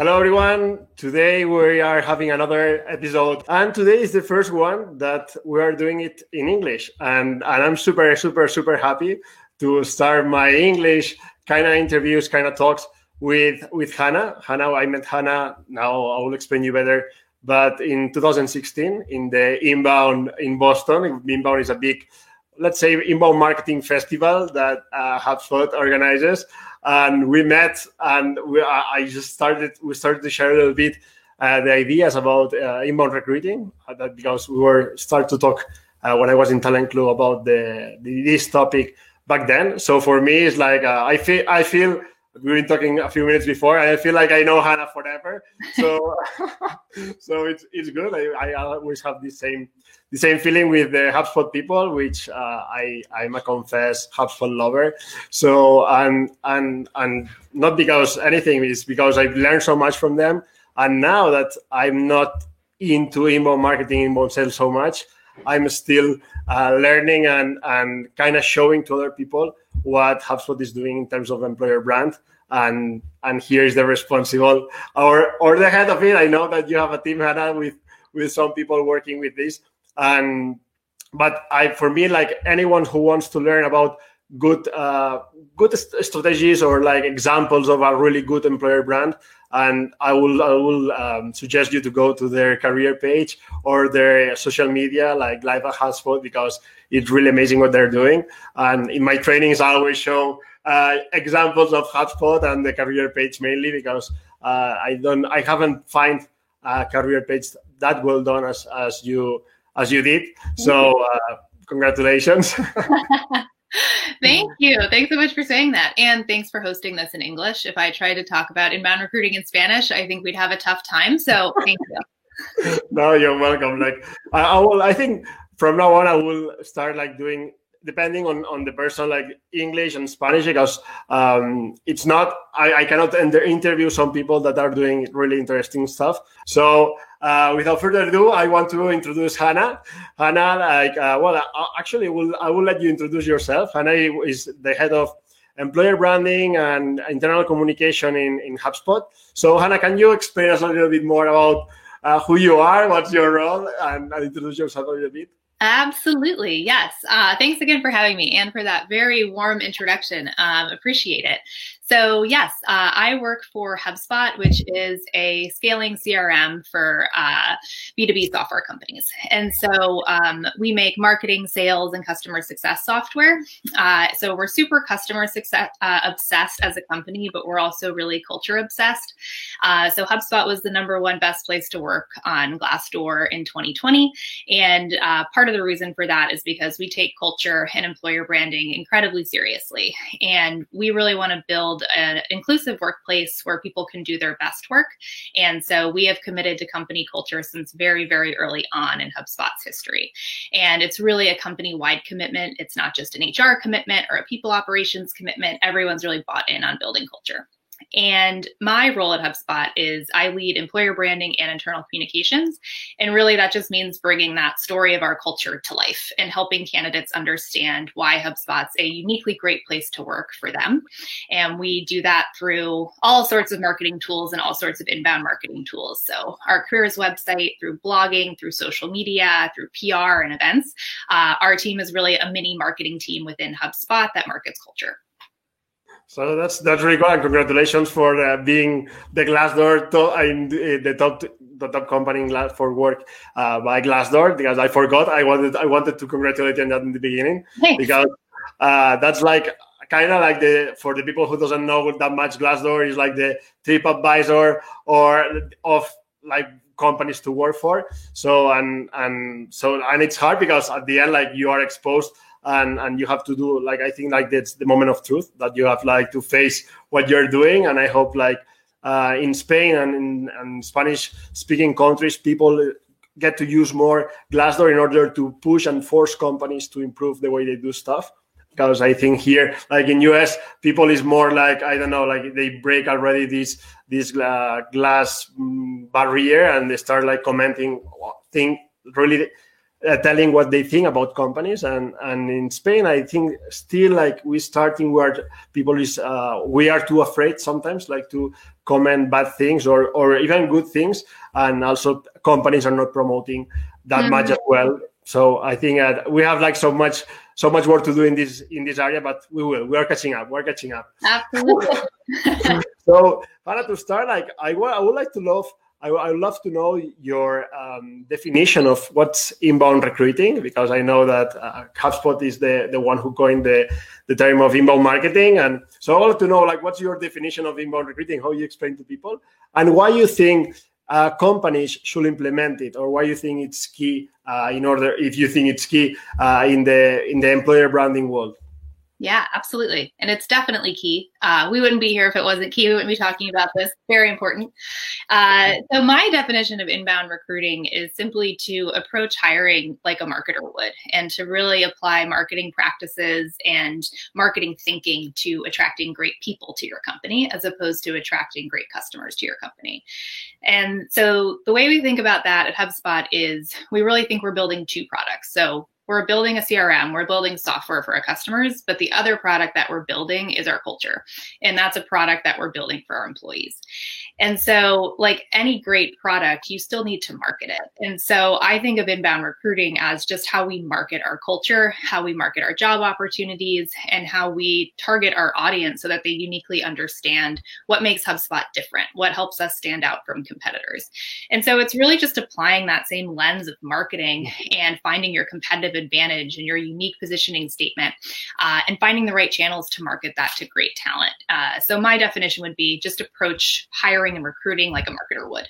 Hello everyone. Today we are having another episode and today is the first one that we are doing it in English and, and I'm super super super happy to start my English kind of interviews kind of talks with with Hannah. Hannah I met Hannah now I will explain you better but in 2016 in the Inbound in Boston Inbound is a big let's say inbound marketing festival that uh, HubSpot organizes and we met and we, I just started we started to share a little bit uh, the ideas about uh, inbound recruiting uh, that because we were start to talk uh, when I was in Talent Club about the, the, this topic back then. So for me, it's like uh, I feel I feel we've been talking a few minutes before, and I feel like I know Hannah forever. So so it's it's good. I, I always have the same the same feeling with the HubSpot people, which uh, I I'm a confess HubSpot lover. So and and and not because anything is because I've learned so much from them. And now that I'm not into inbound marketing, inbound sales so much, I'm still uh, learning and and kind of showing to other people what HubSpot is doing in terms of employer brand. And and here is the responsible or or the head of it. I know that you have a team, Hannah, with with some people working with this and but i for me like anyone who wants to learn about good uh, good st- strategies or like examples of a really good employer brand and i will i will um, suggest you to go to their career page or their social media like live at HubSpot because it's really amazing what they're doing. And in my trainings i always show uh, examples of HubSpot and the career page mainly because uh, i don't i haven't find a career page that well done as as you as you did. So uh, congratulations. Thank you. Thanks so much for saying that. And thanks for hosting this in English. If I tried to talk about inbound recruiting in Spanish, I think we'd have a tough time. So thank you. no, you're welcome. Like I, I will I think from now on I will start like doing depending on, on the person like english and spanish because um, it's not I, I cannot interview some people that are doing really interesting stuff so uh, without further ado, I want to introduce Hannah. Hannah, like, uh, well, uh, actually, will I will let you introduce yourself. Hannah is the head of employer branding and internal communication in, in HubSpot. So, Hannah, can you explain us a little bit more about uh, who you are, what's your role, and, and introduce yourself a little bit? Absolutely. Yes. Uh, thanks again for having me and for that very warm introduction. Um, appreciate it. So, yes, uh, I work for HubSpot, which is a scaling CRM for uh, B2B software companies. And so um, we make marketing, sales, and customer success software. Uh, so we're super customer success uh, obsessed as a company, but we're also really culture obsessed. Uh, so HubSpot was the number one best place to work on Glassdoor in 2020. And uh, part of the reason for that is because we take culture and employer branding incredibly seriously. And we really want to build an inclusive workplace where people can do their best work. And so we have committed to company culture since very, very early on in HubSpot's history. And it's really a company wide commitment. It's not just an HR commitment or a people operations commitment. Everyone's really bought in on building culture. And my role at HubSpot is I lead employer branding and internal communications. And really, that just means bringing that story of our culture to life and helping candidates understand why HubSpot's a uniquely great place to work for them. And we do that through all sorts of marketing tools and all sorts of inbound marketing tools. So, our careers website, through blogging, through social media, through PR and events. Uh, our team is really a mini marketing team within HubSpot that markets culture. So that's that's really good, and congratulations for uh, being the Glassdoor to, in the top the top company for work uh, by Glassdoor. Because I forgot, I wanted I wanted to congratulate you on that in the beginning Thanks. because uh, that's like kind of like the for the people who doesn't know that much Glassdoor is like the trip advisor or of like companies to work for. So and and so and it's hard because at the end like you are exposed and and you have to do like i think like that's the moment of truth that you have like to face what you're doing and i hope like uh, in Spain and in and Spanish speaking countries, people get to use more Glassdoor in order to push and force companies to improve the way they do stuff. Because I think here, like in US, people is more like I don't know, like they break already this this uh, glass mm, barrier and they start like commenting thing really uh, telling what they think about companies. And and in spain i think still like we starting where people is uh, we are too afraid sometimes like to comment bad things or or even good things. And also companies are not promoting that mm-hmm. much as well. So i think uh, we have like so much so much work to do in this in this area but we will we are catching up we're catching up. Absolutely. So Hannah, to start like I, I would like to love I, would love to know your um, definition of what's inbound recruiting because I know that uh, HubSpot is the, the one who coined the, the term of inbound marketing. And so I want to know like what's your definition of inbound recruiting, how you explain to people, and why you think uh, companies should implement it, or why you think it's key uh, in order if you think it's key uh, in the in the employer branding world. Yeah, absolutely. And it's definitely key. Uh, we wouldn't be here if it wasn't key. We wouldn't be talking about this. Very important. Uh, so, my definition of inbound recruiting is simply to approach hiring like a marketer would and to really apply marketing practices and marketing thinking to attracting great people to your company as opposed to attracting great customers to your company. And so, the way we think about that at HubSpot is we really think we're building two products. So, we're building a CRM, we're building software for our customers, but the other product that we're building is our culture. And that's a product that we're building for our employees. And so, like any great product, you still need to market it. And so, I think of inbound recruiting as just how we market our culture, how we market our job opportunities, and how we target our audience so that they uniquely understand what makes HubSpot different, what helps us stand out from competitors. And so, it's really just applying that same lens of marketing and finding your competitive advantage and your unique positioning statement uh, and finding the right channels to market that to great talent. Uh, so, my definition would be just approach hiring hiring and recruiting like a marketer would.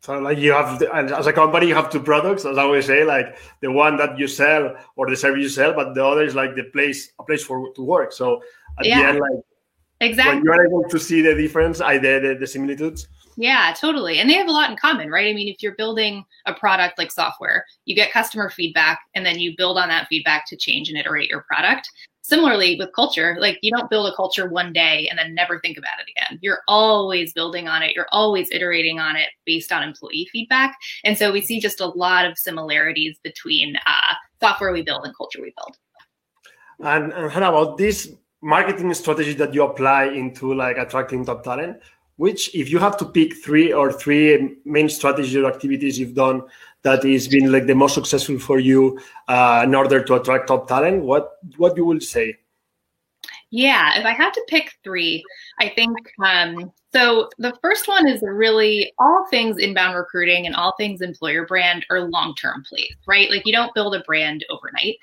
So like you have, as a company, you have two products, as I always say, like the one that you sell or the service you sell, but the other is like the place, a place for to work. So at yeah, the end, like exactly, when you are able to see the difference, I the, the, the similitudes. Yeah, totally. And they have a lot in common, right? I mean, if you're building a product like software, you get customer feedback and then you build on that feedback to change and iterate your product similarly with culture like you don't build a culture one day and then never think about it again. You're always building on it. You're always iterating on it based on employee feedback. And so we see just a lot of similarities between uh, software we build and culture we build. And, and how about this marketing strategy that you apply into like attracting top talent which if you have to pick three or three main strategies or activities you've done that has been like the most successful for you uh, in order to attract top talent what what you will say yeah if i had to pick three i think um, so the first one is really all things inbound recruiting and all things employer brand are long-term plays, right? Like you don't build a brand overnight.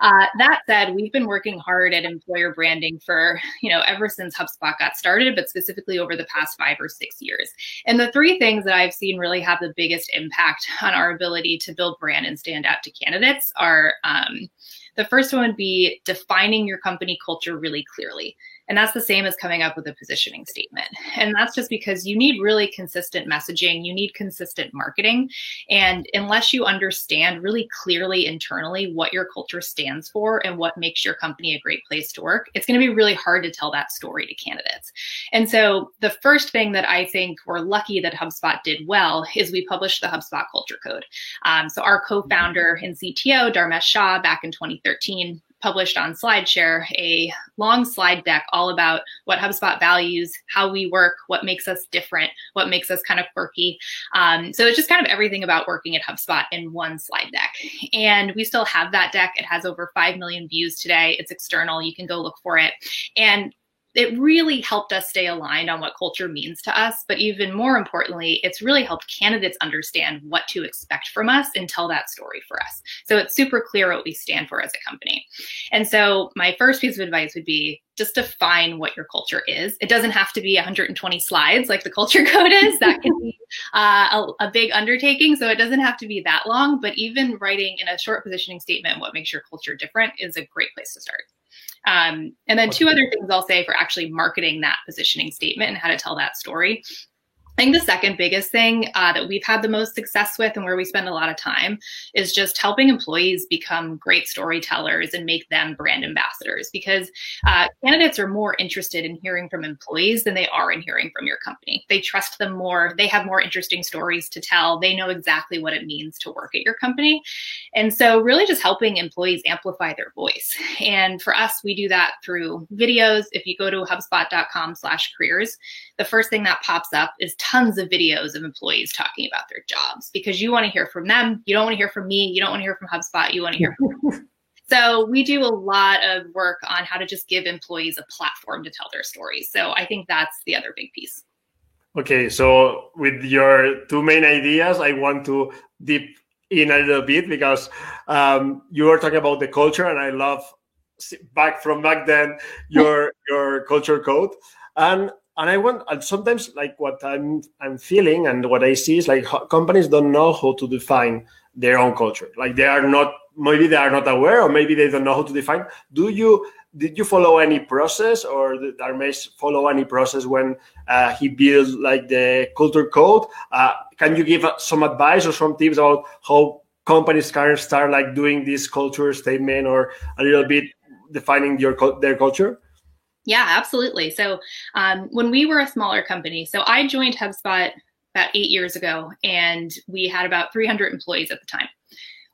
Uh, that said, we've been working hard at employer branding for you know ever since HubSpot got started, but specifically over the past five or six years. And the three things that I've seen really have the biggest impact on our ability to build brand and stand out to candidates are. Um, the first one would be defining your company culture really clearly. And that's the same as coming up with a positioning statement. And that's just because you need really consistent messaging, you need consistent marketing. And unless you understand really clearly internally what your culture stands for and what makes your company a great place to work, it's going to be really hard to tell that story to candidates. And so the first thing that I think we're lucky that HubSpot did well is we published the HubSpot Culture Code. Um, so our co-founder and CTO, Dharmesh Shah, back in 2013, published on SlideShare a long slide deck all about what HubSpot values, how we work, what makes us different, what makes us kind of quirky. Um, so it's just kind of everything about working at HubSpot in one slide deck. And we still have that deck. It has over 5 million views today. It's external. You can go look for it. And it really helped us stay aligned on what culture means to us. But even more importantly, it's really helped candidates understand what to expect from us and tell that story for us. So it's super clear what we stand for as a company. And so my first piece of advice would be just define what your culture is. It doesn't have to be 120 slides like the culture code is. That can be uh, a, a, big undertaking. So it doesn't have to be that long, but even writing in a short positioning statement what makes your culture different is a great place to start. Um, and then two other things I'll say for actually marketing that positioning statement and how to tell that story. I think the second biggest thing uh, that we've had the most success with and where we spend a lot of time is just helping employees become great storytellers and make them brand ambassadors because uh, candidates are more interested in hearing from employees than they are in hearing from your company. They trust them more, they have more interesting stories to tell, they know exactly what it means to work at your company. And so, really, just helping employees amplify their voice. And for us, we do that through videos. If you go to hubspot.com/slash careers, the first thing that pops up is tons of videos of employees talking about their jobs because you want to hear from them. You don't want to hear from me. You don't want to hear from HubSpot. You want to hear from So we do a lot of work on how to just give employees a platform to tell their stories. So I think that's the other big piece. Okay, so with your two main ideas, I want to deep in a little bit because um, you were talking about the culture, and I love back from back then your your culture code. And and I want and sometimes like what I'm I'm feeling and what I see is like companies don't know how to define their own culture. Like they are not maybe they are not aware or maybe they don't know how to define. Do you did you follow any process or did Dharmesh follow any process when uh, he built like the culture code? Uh, can you give some advice or some tips about how companies can start like doing this culture statement or a little bit defining your their culture? Yeah, absolutely. So um, when we were a smaller company, so I joined HubSpot about eight years ago, and we had about 300 employees at the time.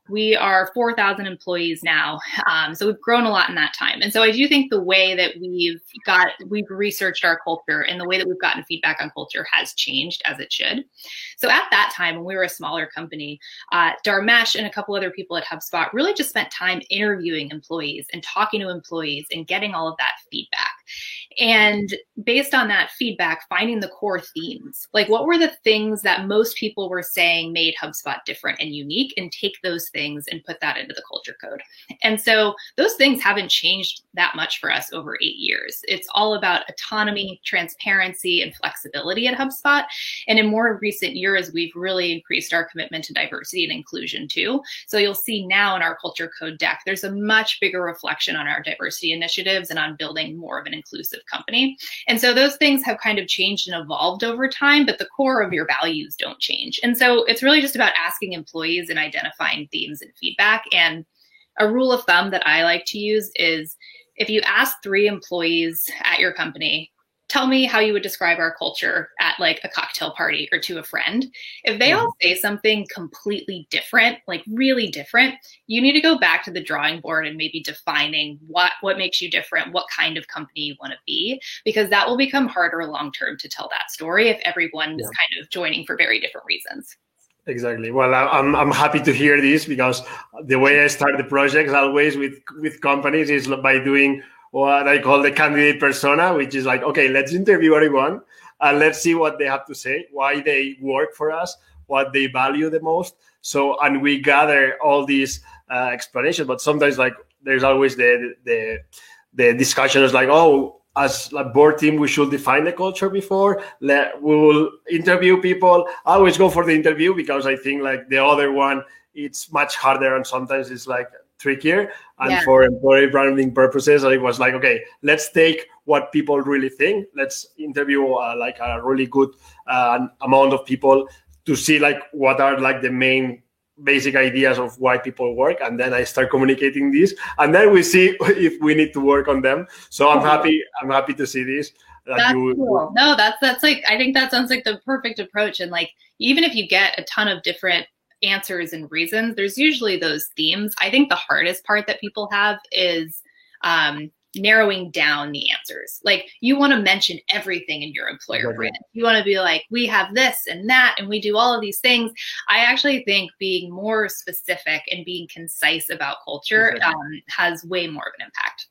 We are 4,000 employees now. Um, so we've grown a lot in that time. And so I do think the way that we've got, we've researched our culture and the way that we've gotten feedback on culture has changed as it should. So at that time, when we were a smaller company, uh, Dharmesh and a couple other people at HubSpot really just spent time interviewing employees and talking to employees and getting all of that feedback. And based on that feedback, finding the core themes. Like, what were the things that most people were saying made HubSpot different and unique, and take those things and put that into the culture code. And so, those things haven't changed that much for us over eight years. It's all about autonomy, transparency, and flexibility at HubSpot. And in more recent years, we've really increased our commitment to diversity and inclusion too. So, you'll see now in our culture code deck, there's a much bigger reflection on our diversity initiatives and on building more of an inclusive company. And so those things have kind of changed and evolved over time, but the core of your values don't change. And so it's really just about asking employees and identifying themes and feedback. And a rule of thumb that I like to use is if you ask three employees at your company tell me how you would describe our culture at like a cocktail party or to a friend. If they all mm-hmm. say something completely different, like really different, you need to go back to the drawing board and maybe defining what what makes you different, what kind of company you want to be, because that will become harder long term to tell that story if everyone's yeah. kind of joining for very different reasons. Exactly. Well, I'm, I'm happy to hear this because the way I start the projects always with with companies is by doing what I call the candidate persona, which is like, okay, let's interview everyone and let's see what they have to say, why they work for us, what they value the most. So, and we gather all these uh, explanations, but sometimes like there's always the the the discussion is like, oh, as a board team, we should define the culture before. Let, we will interview people. I always go for the interview because I think like the other one, it's much harder and sometimes it's like trickier. And yeah. for employee branding purposes, it was like, okay, let's take what people really think. Let's interview uh, like a really good uh, amount of people to see like what are like the main basic ideas of why people work and then i start communicating this and then we see if we need to work on them so i'm happy i'm happy to see this that that's you, cool. no that's that's like i think that sounds like the perfect approach and like even if you get a ton of different answers and reasons, there's usually those themes. I think the hardest part that people have is um, narrowing down the answers. Like you want to mention everything in your employer brand. You want to be like, we have this and that, and we do all of these things. I actually think being more specific and being concise about culture um, has way more of an impact.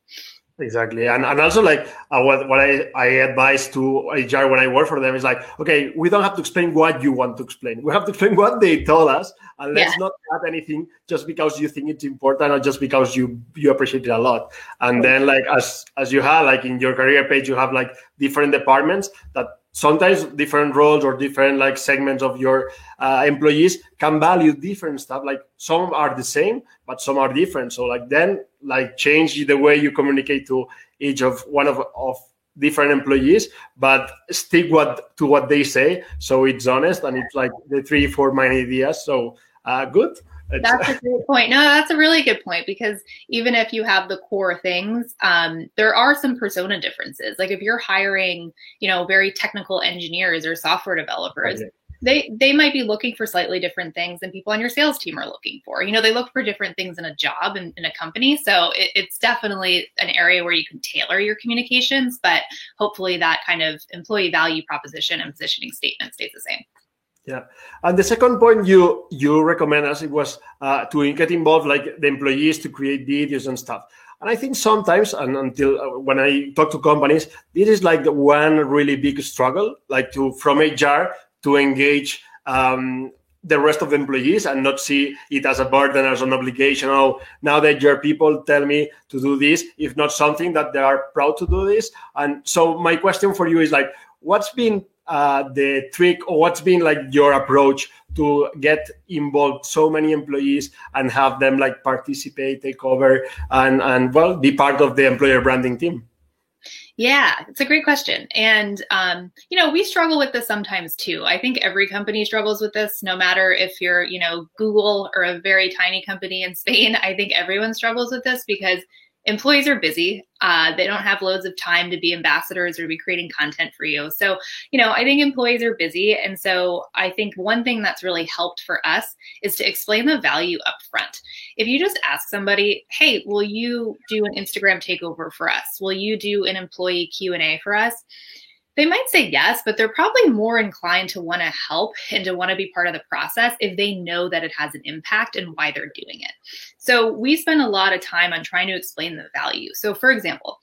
Exactly, and and also like uh, what what I I advise to HR when I work for them is like, okay, we don't have to explain what you want to explain. We have to explain what they told us, and let's yeah. not add anything just because you think it's important or just because you you appreciate it a lot. And then like as as you have like in your career page, you have like different departments that sometimes different roles or different like segments of your uh, employees can value different stuff like some are the same but some are different. So like then like change the way you communicate to each of one of, of different employees but stick what to what they say so it's honest and it's like the three four main ideas. So uh, good that's a great point. No, that's a really good point because even if you have the core things, um, there are some persona differences. Like if you're hiring, you know, very technical engineers or software developers, okay. they they might be looking for slightly different things than people on your sales team are looking for. You know, they look for different things in a job and in a company. So it, it's definitely an area where you can tailor your communications, but hopefully that kind of employee value proposition and positioning statement stays the same. Yeah, and the second point you you recommend us it was uh, to get involved like the employees to create videos and stuff. And I think sometimes, and until uh, when I talk to companies, this is like the one really big struggle, like to from HR to engage um, the rest of the employees and not see it as a burden, as an obligation. Oh, now that your people tell me to do this, if not something that they are proud to do this. And so my question for you is like, what's been uh, the trick or what's been like your approach to get involved so many employees and have them like participate take over and and well be part of the employer branding team yeah, it's a great question. And, um, you know, we struggle with this sometimes too. I think every company struggles with this, no matter if you're, you know, Google or a very tiny company in Spain. I think everyone struggles with this because employees are busy. Uh, they don't have loads of time to be ambassadors or be creating content for you. So, you know, I think employees are busy. And so I think one thing that's really helped for us is to explain the value up front. If you just ask somebody, hey, will you do an Instagram takeover for us? Will you do an employee Q&A for us? They might say yes, but they're probably more inclined to want to help and to want to be part of the process if they know that it has an impact and why they're doing it. So we spend a lot of time on trying to explain the value. So, for example,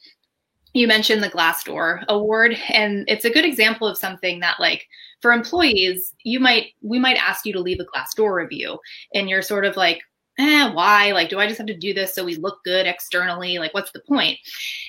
you mentioned the Glassdoor award, and it's a good example of something that, like, for employees, you might we might ask you to leave a Glassdoor review, and you're sort of like, eh, why? Like, do I just have to do this so we look good externally? Like, what's the point?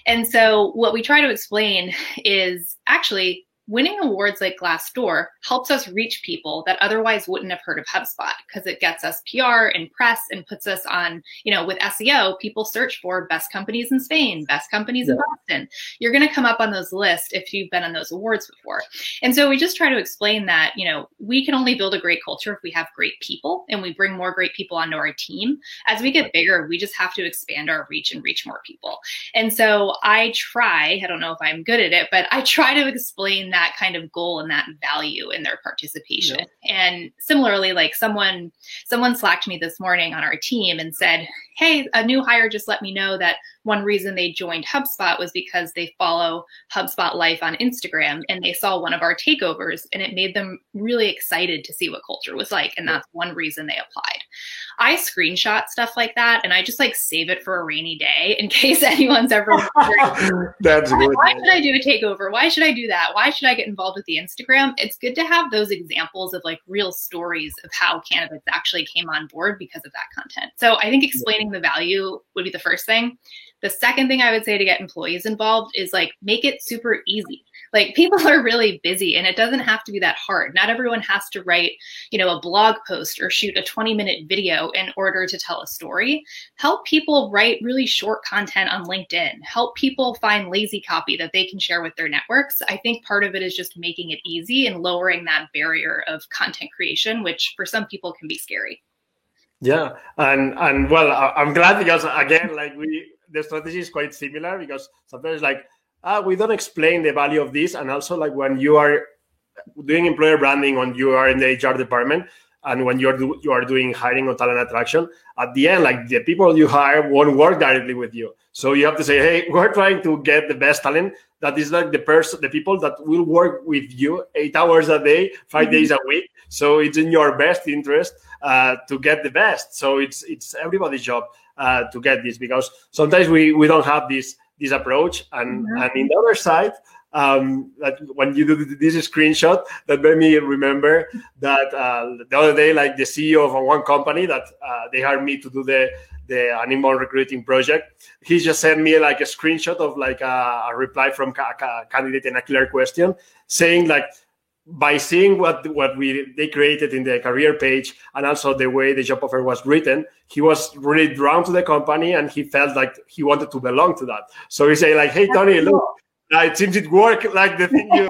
And so, what we try to explain is actually winning awards like Glassdoor helps us reach people that otherwise wouldn't have heard of HubSpot because it gets us PR and press and puts us on, you know, with SEO, people search for best companies in Spain, best companies yeah. in Boston. You're going to come up on those lists if you've been on those awards before. And so we just try to explain that, you know, we can only build a great culture if we have great people and we bring more great people onto our team. As we get bigger, we just have to expand our reach and reach more people. And so I try, I don't know if I'm good at it, but I try to explain that that kind of goal and that value in their participation. Yeah. And similarly, like someone someone slacked me this morning on our team and said, "Hey, a new hire just let me know that one reason they joined HubSpot was because they follow HubSpot Life on Instagram and they saw one of our takeovers and it made them really excited to see what culture was like. And that's one reason they applied. I screenshot stuff like that and I just like save it for a rainy day in case anyone's ever That's why. Why should I do a takeover? Why should I do that? Why should I get involved with the Instagram? It's good to have those examples of like real stories of how cannabis actually came on board because of that content. So I think explaining the value would be the first thing. The second thing I would say to get employees involved is like make it super easy. Like people are really busy and it doesn't have to be that hard. Not everyone has to write, you know, a blog post or shoot a 20 minute video in order to tell a story. Help people write really short content on LinkedIn. Help people find lazy copy that they can share with their networks. I think part of it is just making it easy and lowering that barrier of content creation, which for some people can be scary. Yeah, and and well, I'm glad because again, like we the strategy is quite similar because sometimes like uh, we don't explain the value of this and also like when you are doing employer branding when you are in the hr department and when you're do, you are doing hiring or talent attraction at the end like the people you hire won't work directly with you. So you have to say hey we're trying to get the best talent that is like the person the people that will work with you eight hours a day 5 mm-hmm. days a week. So it's in your best interest uh, to get the best. So it's it's everybody's job uh, to get this because sometimes we we don't have this this approach and mm-hmm. and in the other side um, that when you do this screenshot, that made me remember that uh, the other day, like the CEO of one company that uh, they hired me to do the the inbound recruiting project. He just sent me like a screenshot of like a, a reply from a, a candidate in a clear question, saying like by seeing what what we they created in the career page and also the way the job offer was written, he was really drawn to the company and he felt like he wanted to belong to that. So he said like, "Hey Tony, look, it seems it worked like the thing you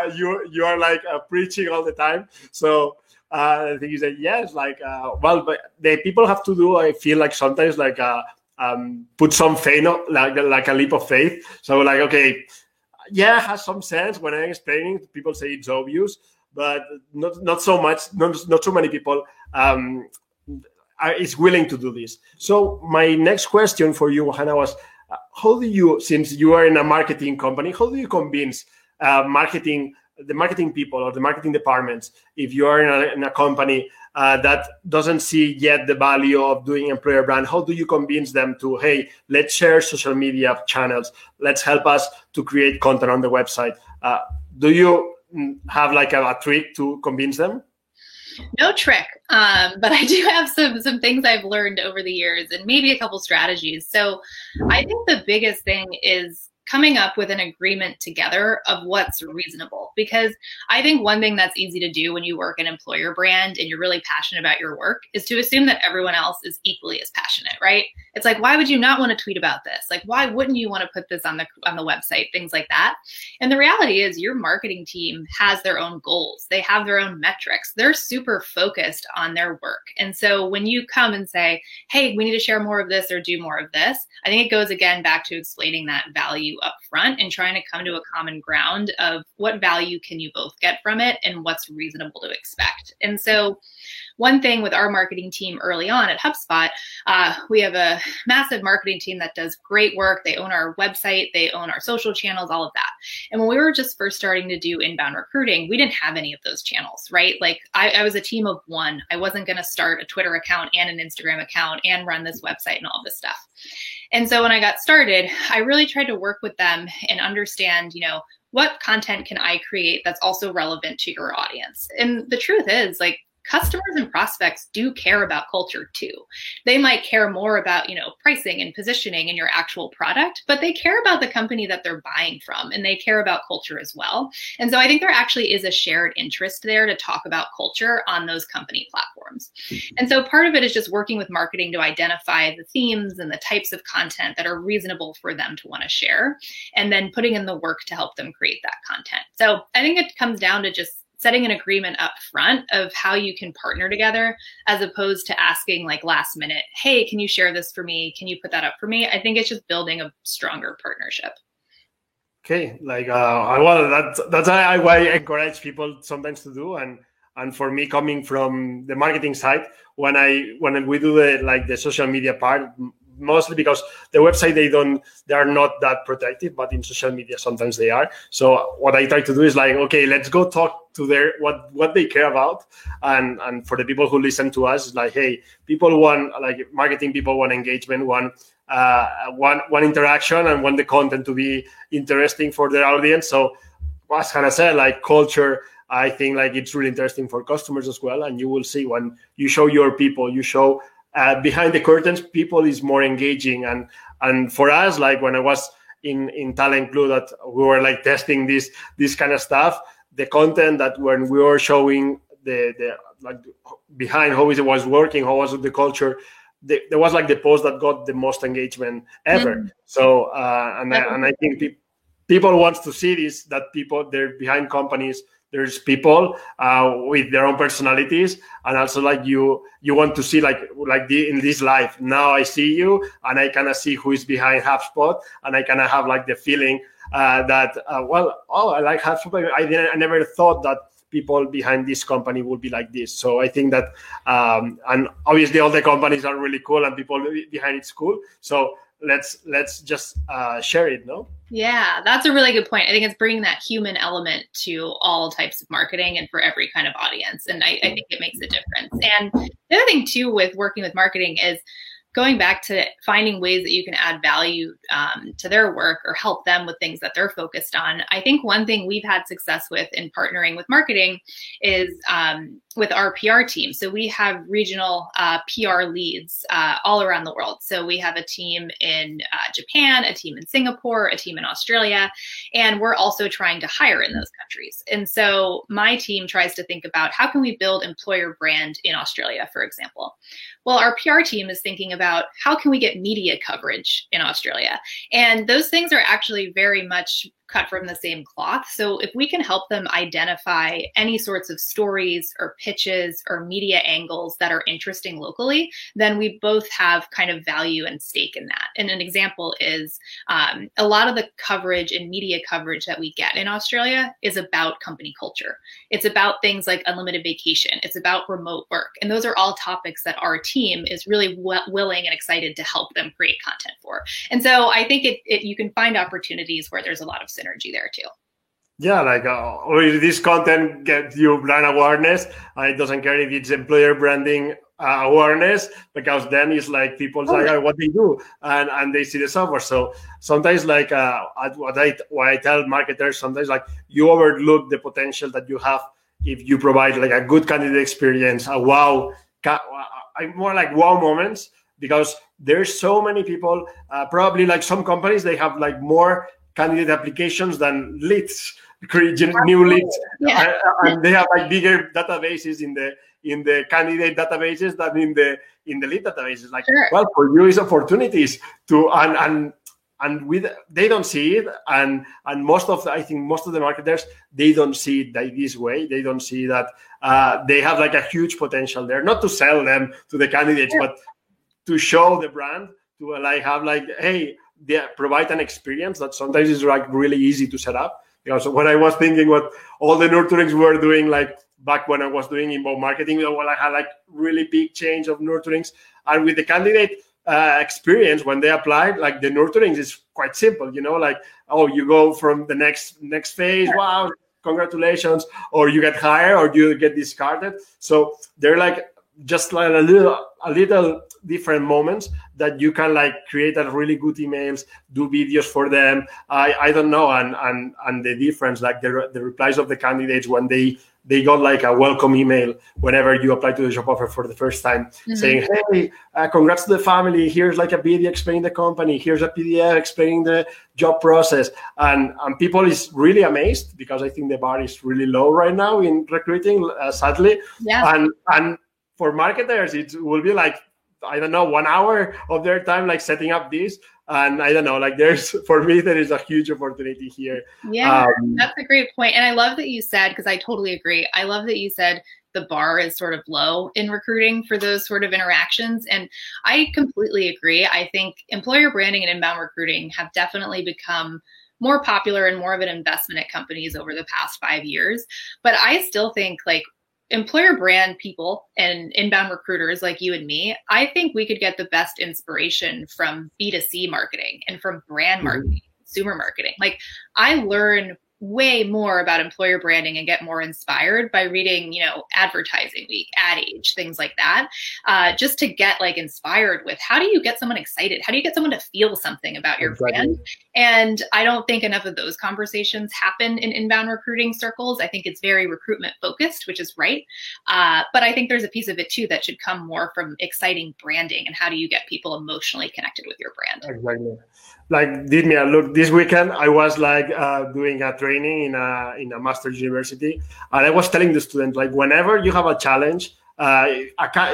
uh, you you are like uh, preaching all the time." So uh, I think he said yes, like uh, well, but the people have to do. I feel like sometimes like uh, um, put some faith, like like a leap of faith. So like okay yeah, has some sense when I'm explaining. People say it's obvious, but not not so much. Not not so many people um, are, is willing to do this. So my next question for you, Hannah, was uh, how do you, since you are in a marketing company, how do you convince uh, marketing the marketing people or the marketing departments if you are in a, in a company uh, that doesn't see yet the value of doing employer brand how do you convince them to hey let's share social media channels. Let's help us to create content on the website. Uh, do you mm, have like a, a, trick to convince them? No trick um, but i do have some some things i've learned over the years and maybe a couple strategies. So i think the biggest thing is coming up with an agreement together of what's reasonable. Because I think one thing that's easy to do when you work an employer brand and you're really passionate about your work is to assume that everyone else is equally as passionate, right? It's like, why would you not want to tweet about this? Like, why wouldn't you want to put this on the on the website? Things like that. And the reality is your marketing team has their own goals. They have their own metrics. They're super focused on their work. And so when you come and say, hey, we need to share more of this or do more of this, I think it goes again back to explaining that value up front and trying to come to a common ground of what value can you both get from it and what's reasonable to expect. And so one thing with our marketing team early on at HubSpot, uh, we have a massive marketing team that does great work. They own our website, they own our social channels, all of that. And when we were just first starting to do inbound recruiting, we didn't have any of those channels, right? Like I, I was a team of one. I wasn't going to start a Twitter account and an Instagram account and run this website and all this stuff. And so when I got started, I really tried to work with them and understand, you know, what content can I create that's also relevant to your audience? And the truth is, like, customers and prospects do care about culture too. They might care more about, you know, pricing and positioning and your actual product, but they care about the company that they're buying from and they care about culture as well. And so I think there actually is a shared interest there to talk about culture on those company platforms. And so part of it is just working with marketing to identify the themes and the types of content that are reasonable for them to want to share and then putting in the work to help them create that content. So I think it comes down to just setting an agreement up front of how you can partner together as opposed to asking like last minute hey can you share this for me? Can you put that up for me? I think it's just building a stronger partnership. Okay like uh well that's that's why I encourage people sometimes to do and and for me coming from the marketing side when i when we do the like the social media part mostly because the website they don't they are not that protective but in social media sometimes they are. So what i try to do is like okay let's go talk to their what what they care about. And and for the people who listen to us like hey people want like marketing people want engagement want uh, one one interaction and want the content to be interesting for their audience. So as Hannah said like culture I think like it's really interesting for customers as well. And you will see when you show your people, you show uh, behind the curtains, people is more engaging. And and for us, like when I was in in Talent Club, that we were like testing this this kind of stuff, the content that when we were showing the the like behind how it was working, how was the culture. The, there was like the post that got the most engagement ever. Mm. So uh, and I, and I think pe- people wants to see this that people they're behind companies there's people uh, with their own personalities and also like you you want to see like like the, in this life now i see you and i kind of see who is behind hubspot and i kind of have like the feeling uh, that uh, well oh i like hubspot i didn't i never thought that people behind this company would be like this. So i think that um, and obviously all the companies are really cool and people behind it's cool. So let's let's just uh, share it no yeah that's a really good point. I think it's bringing that human element to all types of marketing and for every kind of audience and i, I mm. think it makes a difference. And the other thing too with working with marketing is going back to finding ways that you can add value um, to their work or help them with things that they're focused on, I think one thing we've had success with in partnering with marketing is um, with our PR team. So we have regional uh, PR leads uh, all around the world. So we have a team in uh, Japan, a team in Singapore, a team in Australia, and we're also trying to hire in those countries. And so my team tries to think about how can we build employer brand in Australia, for example. Well, our PR team is thinking about how can we get media coverage in Australia? And those things are actually very much cut from the same cloth. So if we can help them identify any sorts of stories or pitches or media angles that are interesting locally, then we both have kind of value and stake in that. And an example is um, a lot of the coverage and media coverage that we get in Australia is about company culture. It's about things like unlimited vacation. It's about remote work. And those are all topics that our team is really w- willing and excited to help them create content for. And so I think it, it, you can find opportunities where there's a lot of synergy there too. Yeah, like uh, this content gets you brand awareness. Uh, it doesn't care if it's employer branding uh, awareness because then it's like people oh, like what they do and and they see the software. So sometimes like uh, what I what I tell marketers sometimes like you overlook the potential that you have if you provide like a good candidate experience, a wow, uh, more like wow moments because there's so many people. Uh, probably like some companies they have like more candidate applications than leads create new leads yeah. and they have like bigger databases in the in the candidate databases than in the in the lead databases like sure. well for you is opportunities to and and and with they don't see it and and most of the, i think most of the marketers they don't see it like this way they don't see that uh, they have like a huge potential there not to sell them to the candidates sure. but to show the brand to like have like hey they provide an experience that sometimes is like really easy to set up. Because when I was thinking what all the nurturings were doing, like back when I was doing inbound marketing, well, I had like really big change of nurturings. And with the candidate uh, experience, when they applied, like the nurturings is quite simple, you know, like, oh, you go from the next next phase, wow, congratulations, or you get hired or you get discarded. So they're like just like a little a little different moments that you can like create a really good emails do videos for them. I i don't know and and and the difference like the, the replies of the candidates when they they got like a welcome email whenever you apply to the job offer for the first time mm-hmm. saying hey uh, congrats to the family. Here's like a video explaining the company. Here's a pdf explaining the job process. And and people is really amazed because i think the bar is really low right now in recruiting uh, sadly. Yeah. and and for marketers, it will be like I don't know one hour of their time like setting up this. And I don't know, like there's for me there is a huge opportunity here. Yeah, um, that's a great. And I love that you said because I totally agree. I love that you said the bar is sort of low in recruiting for those sort of interactions. And I completely agree. I think employer branding and inbound recruiting have definitely become more popular and more of an investment at companies over the past five years. But I still think like employer brand people and inbound recruiters like you and me, I think we could get the best inspiration from B2C marketing and from brand mm-hmm. marketing, mm-hmm. consumer marketing. Like I learn way more about employer branding and get more inspired by reading, you know, Advertising Week, Ad Age, things like that, uh, just to get like inspired with how do you get someone excited? How do you get someone to feel something about your exactly. brand? And I don't think enough of those conversations happen in inbound recruiting circles. I think it's very recruitment focused, which is right. Uh, but I think there's a piece of it too that should come more from exciting branding and how do you get people emotionally connected with your brand? Exactly like did me a look this weekend i was like uh, doing a training in a in a master's university and i was telling the students like whenever you have a challenge uh,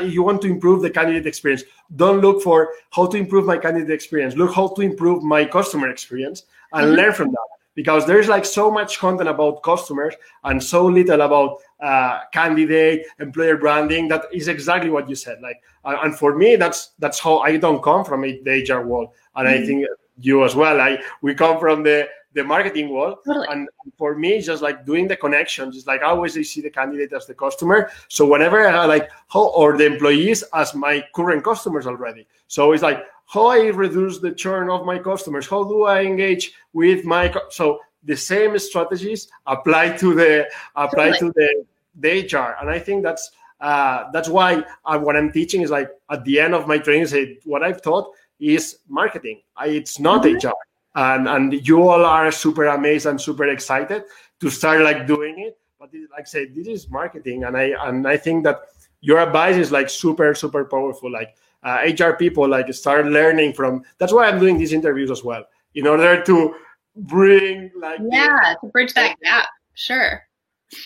you want to improve the candidate experience don't look for how to improve my candidate experience look how to improve my customer experience and mm-hmm. learn from that because there's like so much content about customers and so little about uh, candidate employer branding that is exactly what you said like uh, and for me that's that's how i don't come from the hr world and mm-hmm. i think you as well. I we come from the the marketing world, totally. and for me, just like doing the connections. It's like I always I see the candidate as the customer. So whenever I like how or the employees as my current customers already. So it's like how I reduce the churn of my customers. How do I engage with my so the same strategies apply to the apply totally. to the the HR, and I think that's uh, that's why I, what I'm teaching is like at the end of my training, say what I've taught is marketing. It's not mm-hmm. HR, and and you all are super amazed and super excited to start like doing it. But it, like I said, this is marketing, and I and I think that your advice is like super super powerful. Like uh, HR people like start learning from. That's why I'm doing these interviews as well in order to bring like yeah to bridge that gap. Sure.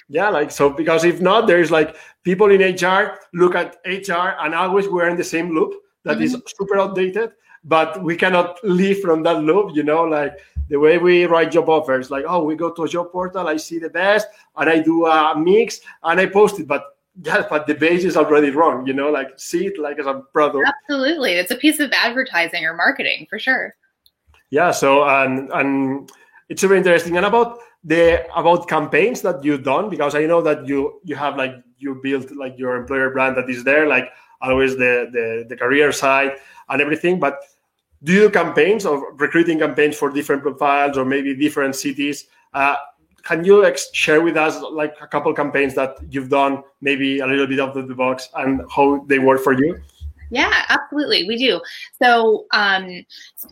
Yeah, like so because if not, there's like people in HR look at HR and always we're in the same loop that mm-hmm. is super outdated, but we cannot leave from that loop, you know, like the way we write job offers, like, oh, we go to a job portal, I see the best, and I do a mix and I post it, but yeah, but the base is already wrong, you know, like see it like as a product. Absolutely. It's a piece of advertising or marketing for sure. Yeah. So and and it's very interesting. And about the about campaigns that you've done, because I know that you you have like you built like your employer brand that is there, like always the the, the career side and everything. But do you do campaigns or recruiting campaigns for different profiles or maybe different cities? Uh, can you share with us like a couple campaigns that you've done, maybe a little bit out of the box, and how they work for you? Yeah, absolutely. We do. So, um,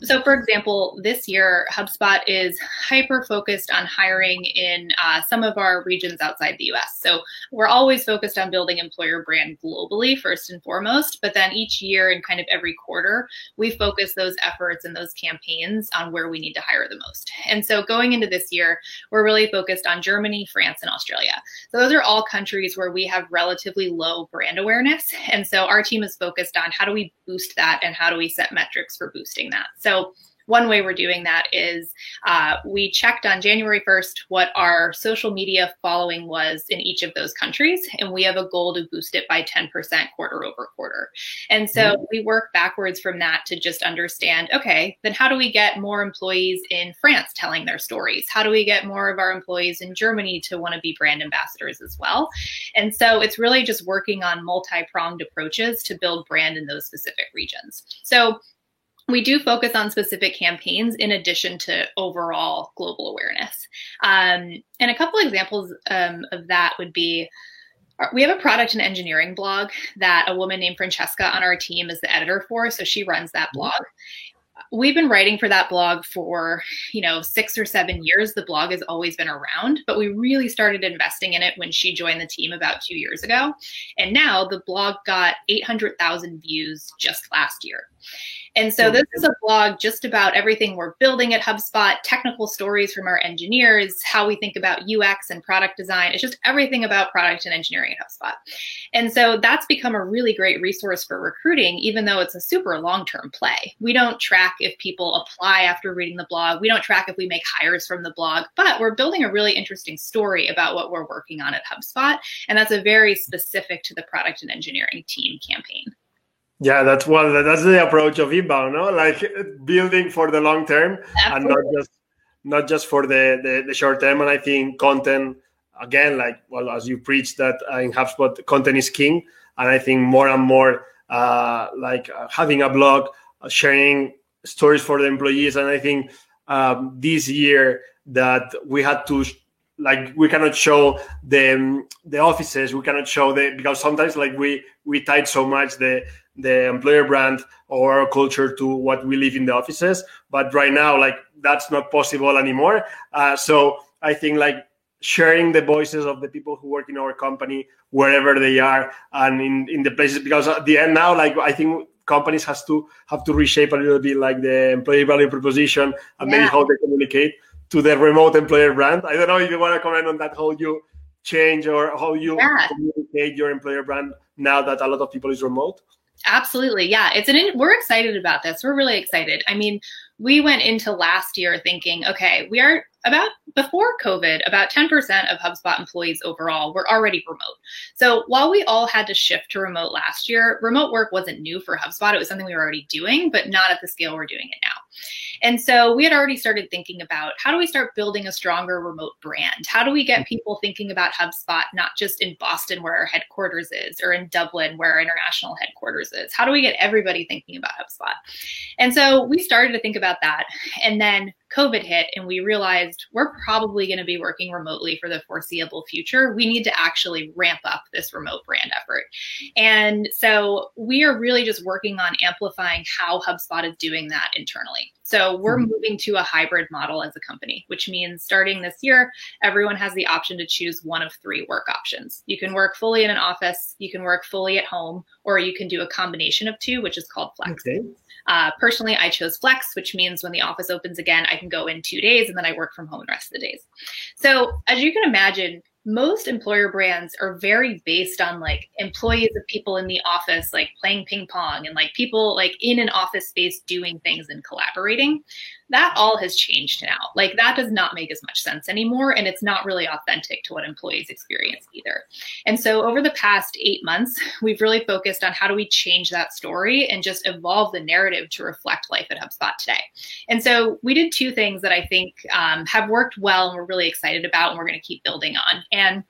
so for example, this year HubSpot is hyper focused on hiring in uh, some of our regions outside the US. So we're always focused on building employer brand globally first and foremost, but then each year and kind of every quarter, we focus those efforts and those campaigns on where we need to hire the most. And so going into this year, we're really focused on Germany, France, and Australia. So those are all countries where we have relatively low brand awareness. And so our team is focused on on how do we boost that and how do we set metrics for boosting that. So one way we're doing that is uh, we checked on January 1st what our social media following was in each of those countries, and we have a goal to boost it by 10% quarter over quarter. And so mm-hmm. we work backwards from that to just understand okay, then how do we get more employees in France telling their stories? How do we get more of our employees in Germany to want to be brand ambassadors as well? And so it's really just working on multi pronged approaches to build brand in those specific regions. So we do focus on specific campaigns in addition to overall global awareness. Um, and a couple examples um, of that would be uh, we have a product and engineering blog that a woman named Francesca on our team is the editor for. So she runs that mm-hmm. blog. We've been writing for that blog for, you know, six or seven years. The blog has always been around, but we really started investing in it when she joined the team about two years ago. And now the blog got 800,000 views just last year. And so hmm. this is a blog just about everything we're building at HubSpot, technical stories from our engineers, how we think about UX and product design. It's just everything about product and engineering at HubSpot. And so that's become a really great resource for recruiting, even though it's a super long term play. We don't track if people apply after reading the blog, we don't track if we make hires from the blog, but we're building a really interesting story about what we're working on at HubSpot. And that's a very specific to the product and engineering team campaign. Yeah, that's well, that's the approach of inbound, no? Like building for the long term Absolutely. and not just not just for the, the, the short term. And I think content again, like well, as you preach that uh, in HubSpot, content is king. And I think more and more, uh, like uh, having a blog, uh, sharing stories for the employees. And I think um, this year that we had to like we cannot show the the offices we cannot show the because sometimes like we we tied so much the the employer brand or our culture to what we live in the offices but right now like that's not possible anymore uh, so i think like sharing the voices of the people who work in our company wherever they are and in, in the places because at the end now like i think companies has to have to reshape a little bit like the employee value proposition and yeah. maybe how they communicate to the remote employer brand i don't know if you want to comment on that how you change or how you yeah. communicate your employer brand now that a lot of people is remote Absolutely. Yeah. It's an, we're excited about this. We're really excited. I mean, we went into last year thinking, okay, we are about before COVID, about 10% of HubSpot employees overall were already remote. So while we all had to shift to remote last year, remote work wasn't new for HubSpot. It was something we were already doing, but not at the scale we're doing it now. And so we had already started thinking about how do we start building a stronger remote brand? How do we get people thinking about HubSpot not just in Boston where our headquarters is or in Dublin where our international headquarters is? How do we get everybody thinking about HubSpot? And so we started to think about that. And then COVID hit and we realized we're probably going to be working remotely for the foreseeable future, we need to actually ramp up this remote brand effort. And so we are really just working on amplifying how HubSpot is doing that internally. So we're mm-hmm. moving to a hybrid model as a company, which means starting this year, everyone has the option to choose one of three work options. You can work fully in an office, you can work fully at home, or you can do a combination of two, which is called flex. Okay. Uh, personally, I chose flex, which means when the office opens again, I can go in two days and then I work from home the rest of the days. So, as you can imagine, most employer brands are very based on like employees of people in the office like playing ping pong and like people like in an office space doing things and collaborating that all has changed now. Like that does not make as much sense anymore and it's not really authentic to what employees experience either. And so over the past eight months we've really focused on how do we change that story and just evolve the narrative to reflect life at hubspot today. And so we did two things that i think um, have worked well and we're really excited about and we're going to keep building on. And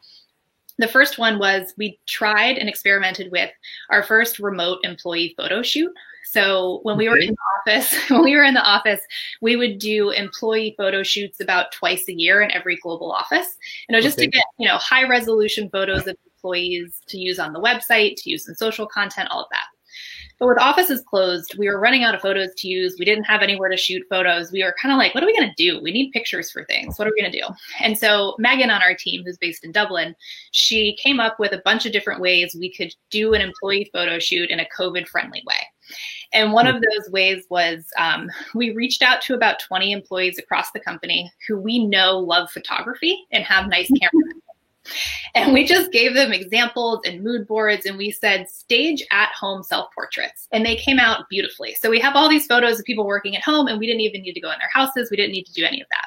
the first one was we tried and experimented with our first remote employee photo shoot. So when we were in the office, when we were in the office, we would do employee photo shoots about twice a year in every global office. You know, just okay. to get, you know, high resolution photos of employees to use on the website, to use in social content, all of that. But with offices closed, we were running out of photos to use. We didn't have anywhere to shoot photos. We were kind of like, what are we going to do? We need pictures for things. What are we going to do? And so Megan on our team, who's based in Dublin, she came up with a bunch of different ways we could do an employee photo shoot in a COVID friendly way. And one of those ways was um, we reached out to about 20 employees across the company who we know love photography and have nice cameras. And we just gave them examples and mood boards, and we said, stage at home self portraits. And they came out beautifully. So we have all these photos of people working at home, and we didn't even need to go in their houses. We didn't need to do any of that.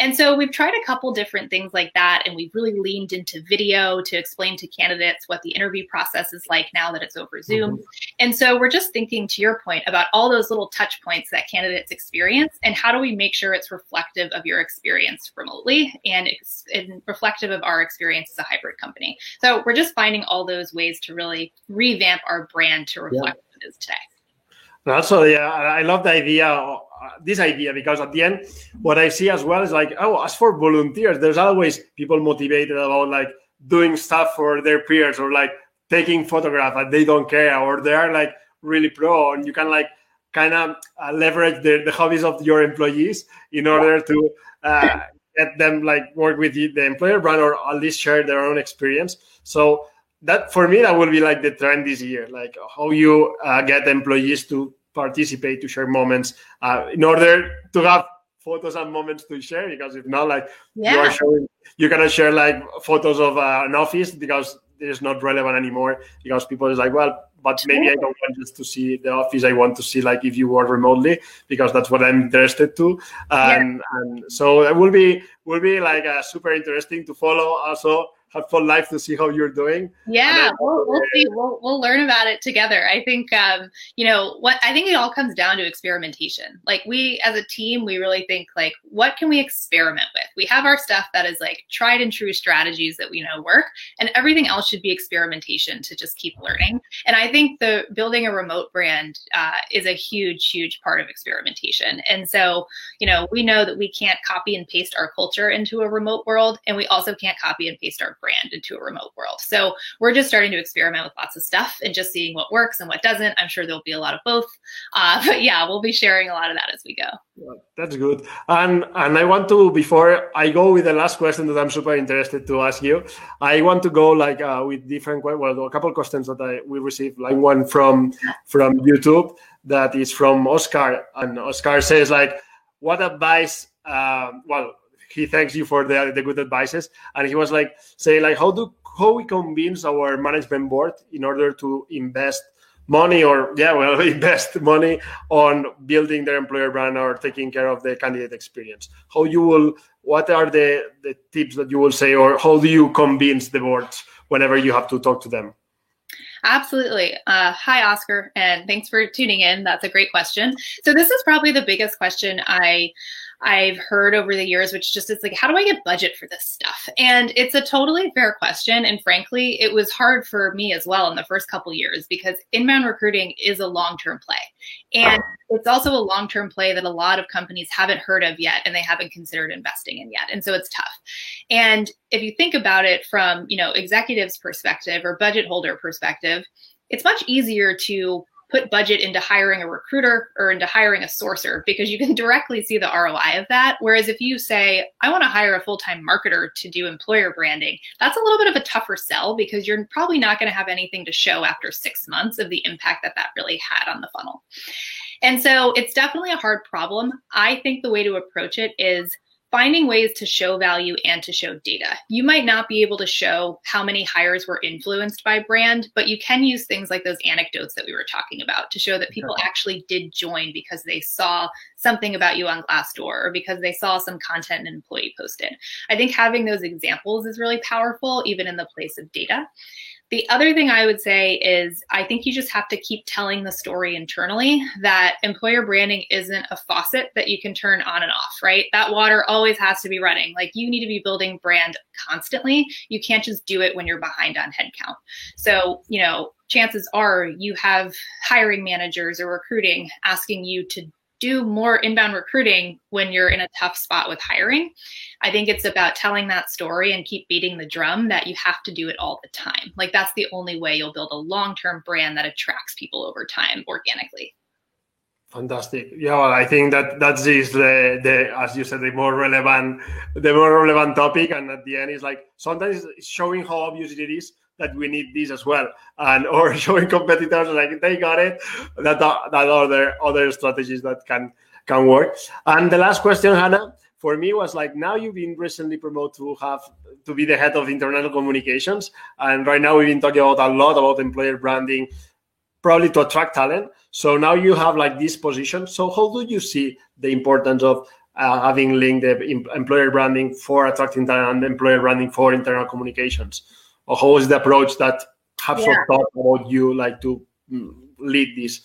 And so we've tried a couple different things like that, and we've really leaned into video to explain to candidates what the interview process is like now that it's over Zoom. Mm-hmm. And so we're just thinking, to your point, about all those little touch points that candidates experience, and how do we make sure it's reflective of your experience remotely and, and reflective of our experience as a hybrid company. So we're just finding all those ways to really revamp our brand to reflect yeah. what it is today. Also, yeah, I love the idea, uh, this idea, because at the end, what I see as well is like, oh, as for volunteers, there's always people motivated about like doing stuff for their peers or like taking photographs and they don't care or they are like really pro and you can like kind of uh, leverage the, the hobbies of your employees in order to uh, get them like work with the, the employer brand or at least share their own experience. So that for me that will be like the trend this year, like how you uh, get employees to participate to share moments uh, in order to have photos and moments to share because if not like yeah. you are showing you cannot share like photos of uh, an office because it's not relevant anymore because people is like well but maybe I don't want just to see the office. I want to see like if you work remotely because that's what I'm interested to. And, yeah. and so it will be will be like uh, super interesting to follow also have fun life to see how you're doing. Yeah, we'll, we'll see. We'll, we'll learn about it together. I think, um, you know, what I think it all comes down to experimentation. Like we, as a team, we really think like, what can we experiment with? We have our stuff that is like tried and true strategies that we know work, and everything else should be experimentation to just keep learning. And I think the building a remote brand uh, is a huge, huge part of experimentation. And so, you know, we know that we can't copy and paste our culture into a remote world, and we also can't copy and paste our brand into a remote world. So we're just starting to experiment with lots of stuff and just seeing what works and what doesn't. I'm sure there'll be a lot of both. Uh, but yeah, we'll be sharing a lot of that as we go. Well, that's good. And and I want to before I go with the last question that I'm super interested to ask you, I want to go like uh, with different well a couple questions that I we received like one from from YouTube that is from Oscar and Oscar says like what advice um, well he thanks you for the, the good advices and he was like saying like how do how we convince our management board in order to invest money or yeah well invest money on building their employer brand or taking care of the candidate experience how you will what are the the tips that you will say or how do you convince the board whenever you have to talk to them Absolutely. Uh, hi, Oscar, and thanks for tuning in. That's a great question. So, this is probably the biggest question I I've heard over the years, which just is like, how do I get budget for this stuff? And it's a totally fair question. And frankly, it was hard for me as well in the first couple years because inbound recruiting is a long term play. And it's also a long term play that a lot of companies haven't heard of yet and they haven't considered investing in yet. And so it's tough. And if you think about it from, you know, executives perspective or budget holder perspective, it's much easier to put budget into hiring a recruiter or into hiring a sourcer because you can directly see the ROI of that. Whereas if you say, I want to hire a full time marketer to do employer branding, that's a little bit of a tougher sell because you're probably not going to have anything to show after six months of the impact that that really had on the funnel. And so it's definitely a hard problem. I think the way to approach it is finding ways to show value and to show data. You might not be able to show how many hires were influenced by brand, but you can use things like those anecdotes that we were talking about to show that people okay. actually did join because they saw something about you on Glassdoor or because they saw some content an employee posted. I think having those examples is really powerful, even in the place of data. The other thing I would say is I think you just have to keep telling the story internally that employer branding isn't a faucet that you can turn on and off, right? That water always has to be running. Like you need to be building brand constantly. You can't just do it when you're behind on headcount. So, you know, chances are you have hiring managers or recruiting asking you to do more inbound recruiting when you're in a tough spot with hiring. I think it's about telling that story and keep beating the drum that you have to do it all the time. Like that's the only way you'll build a long-term brand that attracts people over time organically. Fantastic. Yeah, well, I think that that is the, the as you said the more relevant the more relevant topic, and at the end is like sometimes showing how obvious it is that we need this as well, and or showing competitors like they got it. That that other other strategies that can can work. And the last question, Hannah, for me was like now you've been recently promoted to have to be the head of internal communications, and right now we've been talking about a lot about employer branding, probably to attract talent. So now you have like this position. So how do you see the importance of uh, having linked the employer branding for attracting talent and employer branding for internal communications? Or how is the approach that HubSpot yeah. thought about you like to mm, lead this?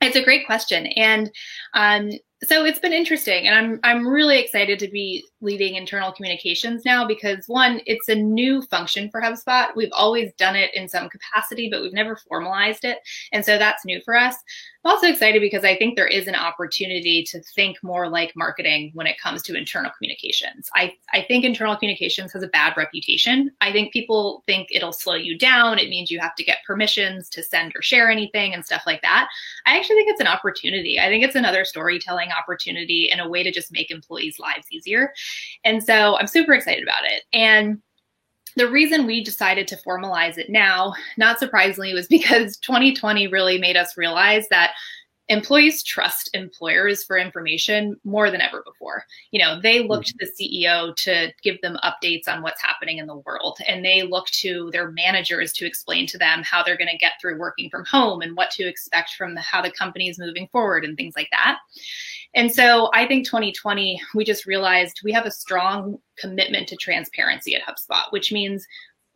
It's a great question, and um, so it's been interesting, and I'm I'm really excited to be leading internal communications now because one, it's a new function for HubSpot. We've always done it in some capacity, but we've never formalized it. And so that's new for us. I'm also excited because I think there is an opportunity to think more like marketing when it comes to internal communications. I, I think internal communications has a bad reputation. I think people think it'll slow you down. It means you have to get permissions to send or share anything and stuff like that. I actually think it's an opportunity. I think it's another storytelling opportunity and a way to just make employees' lives easier. And so I'm super excited about it. And the reason we decided to formalize it now, not surprisingly, was because 2020 really made us realize that employees trust employers for information more than ever before. You know, they look to the CEO to give them updates on what's happening in the world, and they look to their managers to explain to them how they're going to get through working from home and what to expect from the, how the company is moving forward and things like that. And so I think 2020, we just realized we have a strong commitment to transparency at HubSpot, which means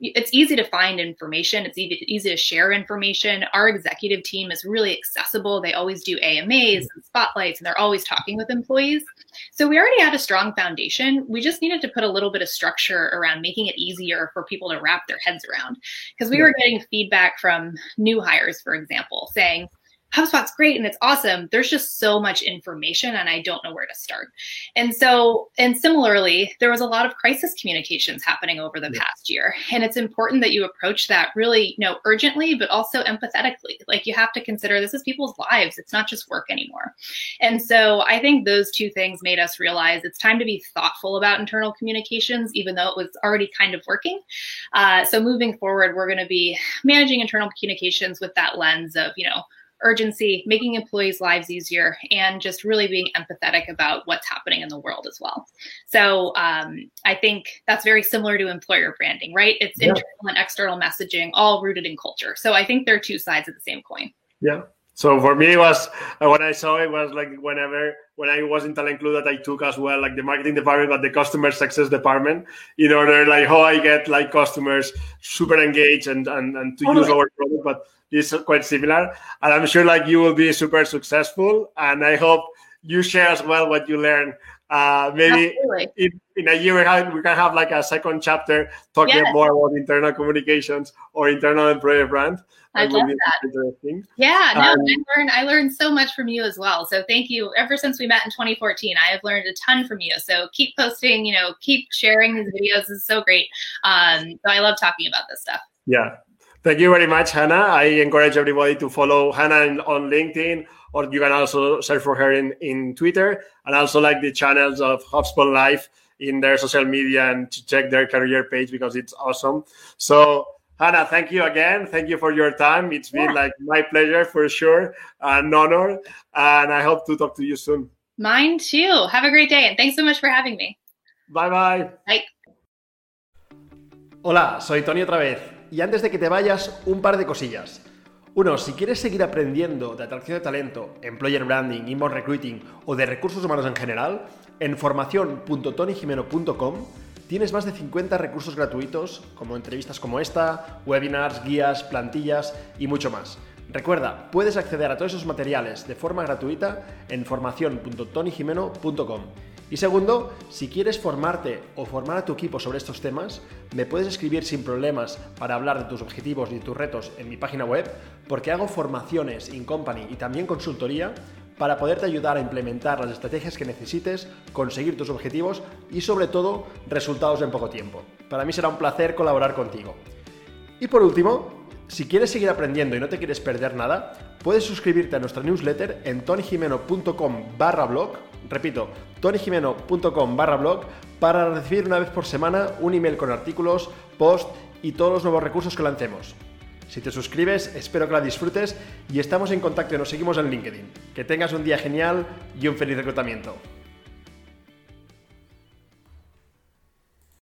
it's easy to find information. It's easy, easy to share information. Our executive team is really accessible. They always do AMAs and spotlights, and they're always talking with employees. So we already had a strong foundation. We just needed to put a little bit of structure around making it easier for people to wrap their heads around. Because we yeah. were getting feedback from new hires, for example, saying, HubSpot's great and it's awesome. There's just so much information and I don't know where to start. And so, and similarly, there was a lot of crisis communications happening over the yeah. past year. And it's important that you approach that really, you know, urgently, but also empathetically. Like you have to consider this is people's lives. It's not just work anymore. And so I think those two things made us realize it's time to be thoughtful about internal communications, even though it was already kind of working. Uh, so moving forward, we're going to be managing internal communications with that lens of, you know, urgency, making employees' lives easier, and just really being empathetic about what's happening in the world as well. So um, I think that's very similar to employer branding, right? It's yeah. internal and external messaging, all rooted in culture. So I think they're two sides of the same coin. Yeah. So for me, it was uh, when I saw it was like whenever when I was in Talent Clue that I took as well, like the marketing department, but the customer success department, in order like how I get like customers super engaged and and, and to use our product, but is quite similar. And I'm sure like you will be super successful. And I hope you share as well what you learn uh, maybe in, in, a year we, have, we, can have like a second chapter talking yes. more about internal communications or internal employer brand. I love that. Yeah, no, um, I learned I learned so much from you as well. So thank you. Ever since we met in 2014, I have learned a ton from you. So keep posting, you know, keep sharing these videos. This is so great. Um, so I love talking about this stuff. Yeah. Thank you very much, Hannah. I encourage everybody to follow Hannah on LinkedIn, or you can also search for her in, in Twitter, and also like the channels of HubSpot Life in their social media and to check their career page because it's awesome. So Hannah, thank you again. Thank you for your time. It's been yeah. like my pleasure for sure, an honor, and I hope to talk to you soon. Mine too. Have a great day, and thanks so much for having me. Bye bye. Bye. Hola, soy Tony otra vez. Y antes de que te vayas, un par de cosillas. Uno, si quieres seguir aprendiendo de atracción de talento, employer branding, inbound recruiting o de recursos humanos en general, en formación.tonyjimeno.com Tienes más de 50 recursos gratuitos, como entrevistas como esta, webinars, guías, plantillas y mucho más. Recuerda, puedes acceder a todos esos materiales de forma gratuita en formación.tonyjimeno.com. Y segundo, si quieres formarte o formar a tu equipo sobre estos temas, me puedes escribir sin problemas para hablar de tus objetivos y tus retos en mi página web, porque hago formaciones in company y también consultoría para poderte ayudar a implementar las estrategias que necesites, conseguir tus objetivos y sobre todo resultados en poco tiempo. Para mí será un placer colaborar contigo. Y por último, si quieres seguir aprendiendo y no te quieres perder nada, puedes suscribirte a nuestra newsletter en tonyjimeno.com barra blog, repito, tonyjimeno.com barra blog, para recibir una vez por semana un email con artículos, post y todos los nuevos recursos que lancemos. Si te suscribes, espero que la disfrutes y estamos en contacto y nos seguimos en LinkedIn. Que tengas un día genial y un feliz reclutamiento.